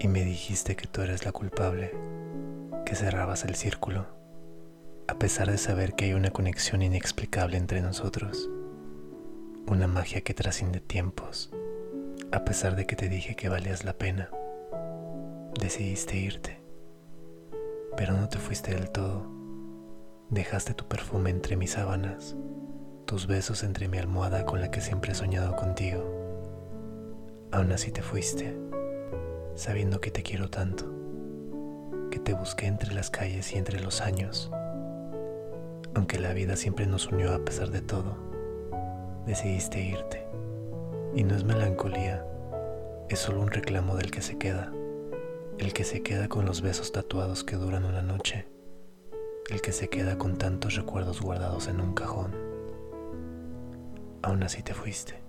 y me dijiste que tú eres la culpable, que cerrabas el círculo, a pesar de saber que hay una conexión inexplicable entre nosotros, una magia que trasciende tiempos, a pesar de que te dije que valías la pena. Decidiste irte, pero no te fuiste del todo. Dejaste tu perfume entre mis sábanas, tus besos entre mi almohada con la que siempre he soñado contigo. Aún así te fuiste sabiendo que te quiero tanto, que te busqué entre las calles y entre los años. Aunque la vida siempre nos unió a pesar de todo, decidiste irte. Y no es melancolía, es solo un reclamo del que se queda, el que se queda con los besos tatuados que duran una noche, el que se queda con tantos recuerdos guardados en un cajón. Aún así te fuiste.